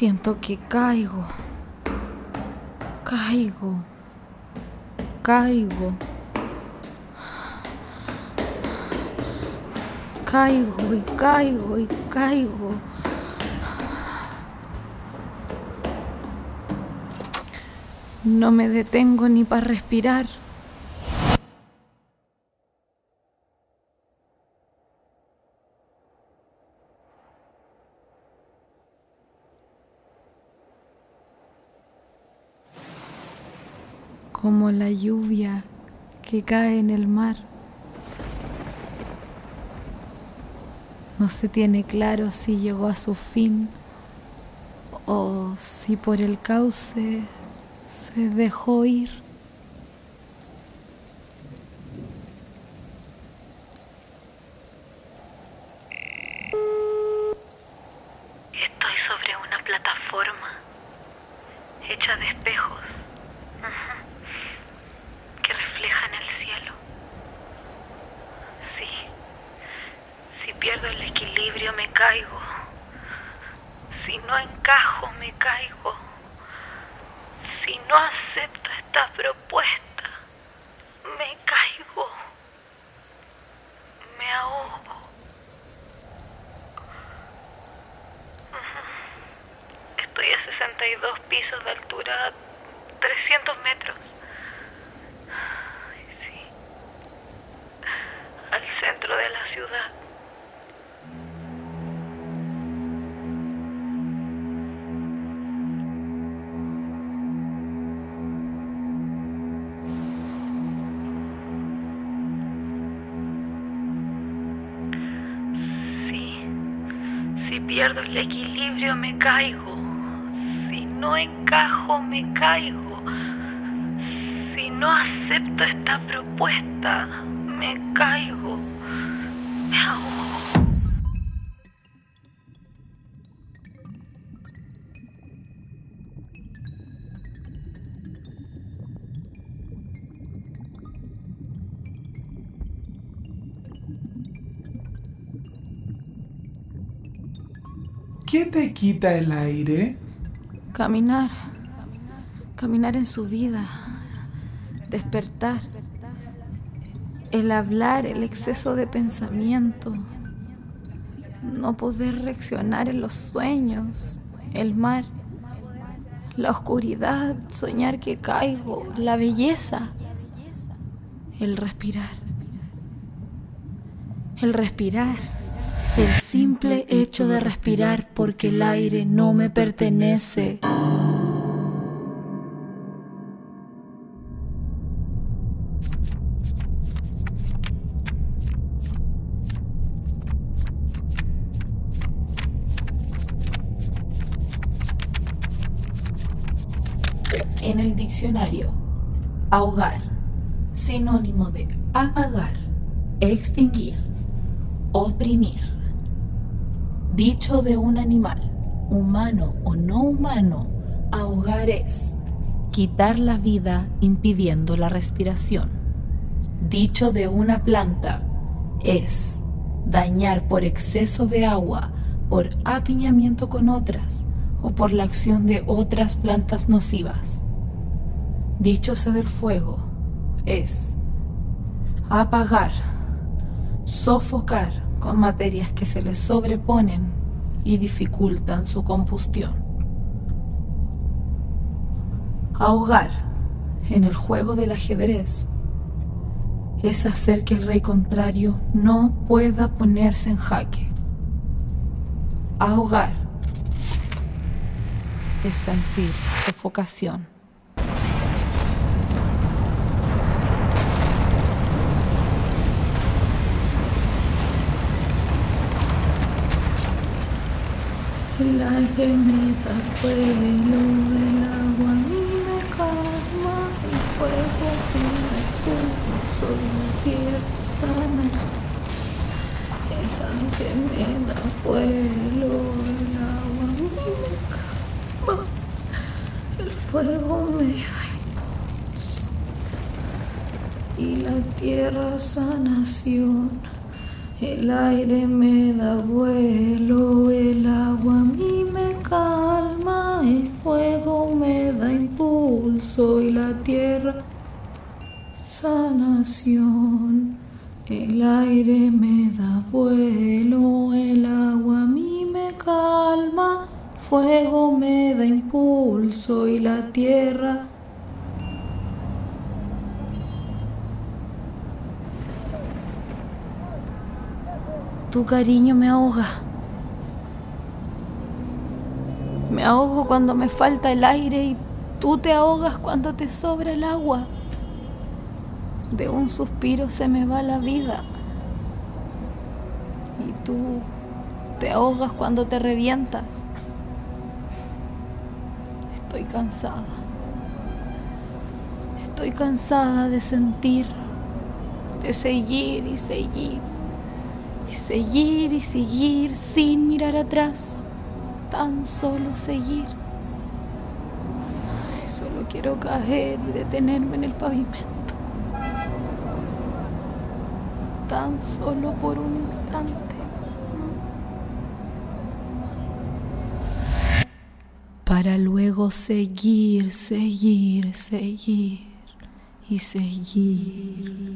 Siento que caigo. Caigo. Caigo. Caigo y caigo y caigo. No me detengo ni para respirar. Como la lluvia que cae en el mar. No se tiene claro si llegó a su fin o si por el cauce se dejó ir. Estoy sobre una plataforma hecha de espejos que reflejan el cielo. Sí, si pierdo el equilibrio me caigo. Si no encajo me caigo. Si no acepto esta propuesta, me caigo. Me ahogo. Estoy a 62 pisos de altura, Si pierdo el equilibrio me caigo. Si no encajo me caigo. Si no acepto esta propuesta me caigo. Me ahogo. ¿Qué te quita el aire? Caminar. Caminar en su vida. Despertar. El hablar, el exceso de pensamiento. No poder reaccionar en los sueños. El mar. La oscuridad. Soñar que caigo. La belleza. El respirar. El respirar. El simple hecho de respirar porque el aire no me pertenece. En el diccionario, ahogar, sinónimo de apagar, extinguir, oprimir. Dicho de un animal, humano o no humano, ahogar es quitar la vida impidiendo la respiración. Dicho de una planta es dañar por exceso de agua, por apiñamiento con otras o por la acción de otras plantas nocivas. Díchose del fuego es apagar, sofocar con materias que se le sobreponen y dificultan su combustión. Ahogar en el juego del ajedrez es hacer que el rey contrario no pueda ponerse en jaque. Ahogar es sentir sofocación. El aire me da vuelo, el agua a mí me calma, el fuego me puso la tierra sana. El aire me da vuelo, el agua a mí me calma, el fuego me impulso y la tierra sanación. El aire me da vuelo, el agua a mí me calma. fuego me da impulso y la tierra sanación. El aire me da vuelo, el agua a mí me calma, fuego me da impulso y la tierra Tu cariño me ahoga. Me ahogo cuando me falta el aire y tú te ahogas cuando te sobra el agua. De un suspiro se me va la vida. Y tú te ahogas cuando te revientas. Estoy cansada. Estoy cansada de sentir, de seguir y seguir, y seguir y seguir sin mirar atrás, tan solo seguir. Ay, solo quiero caer y detenerme en el pavimento. Tan solo por un instante. Para luego seguir, seguir, seguir y seguir.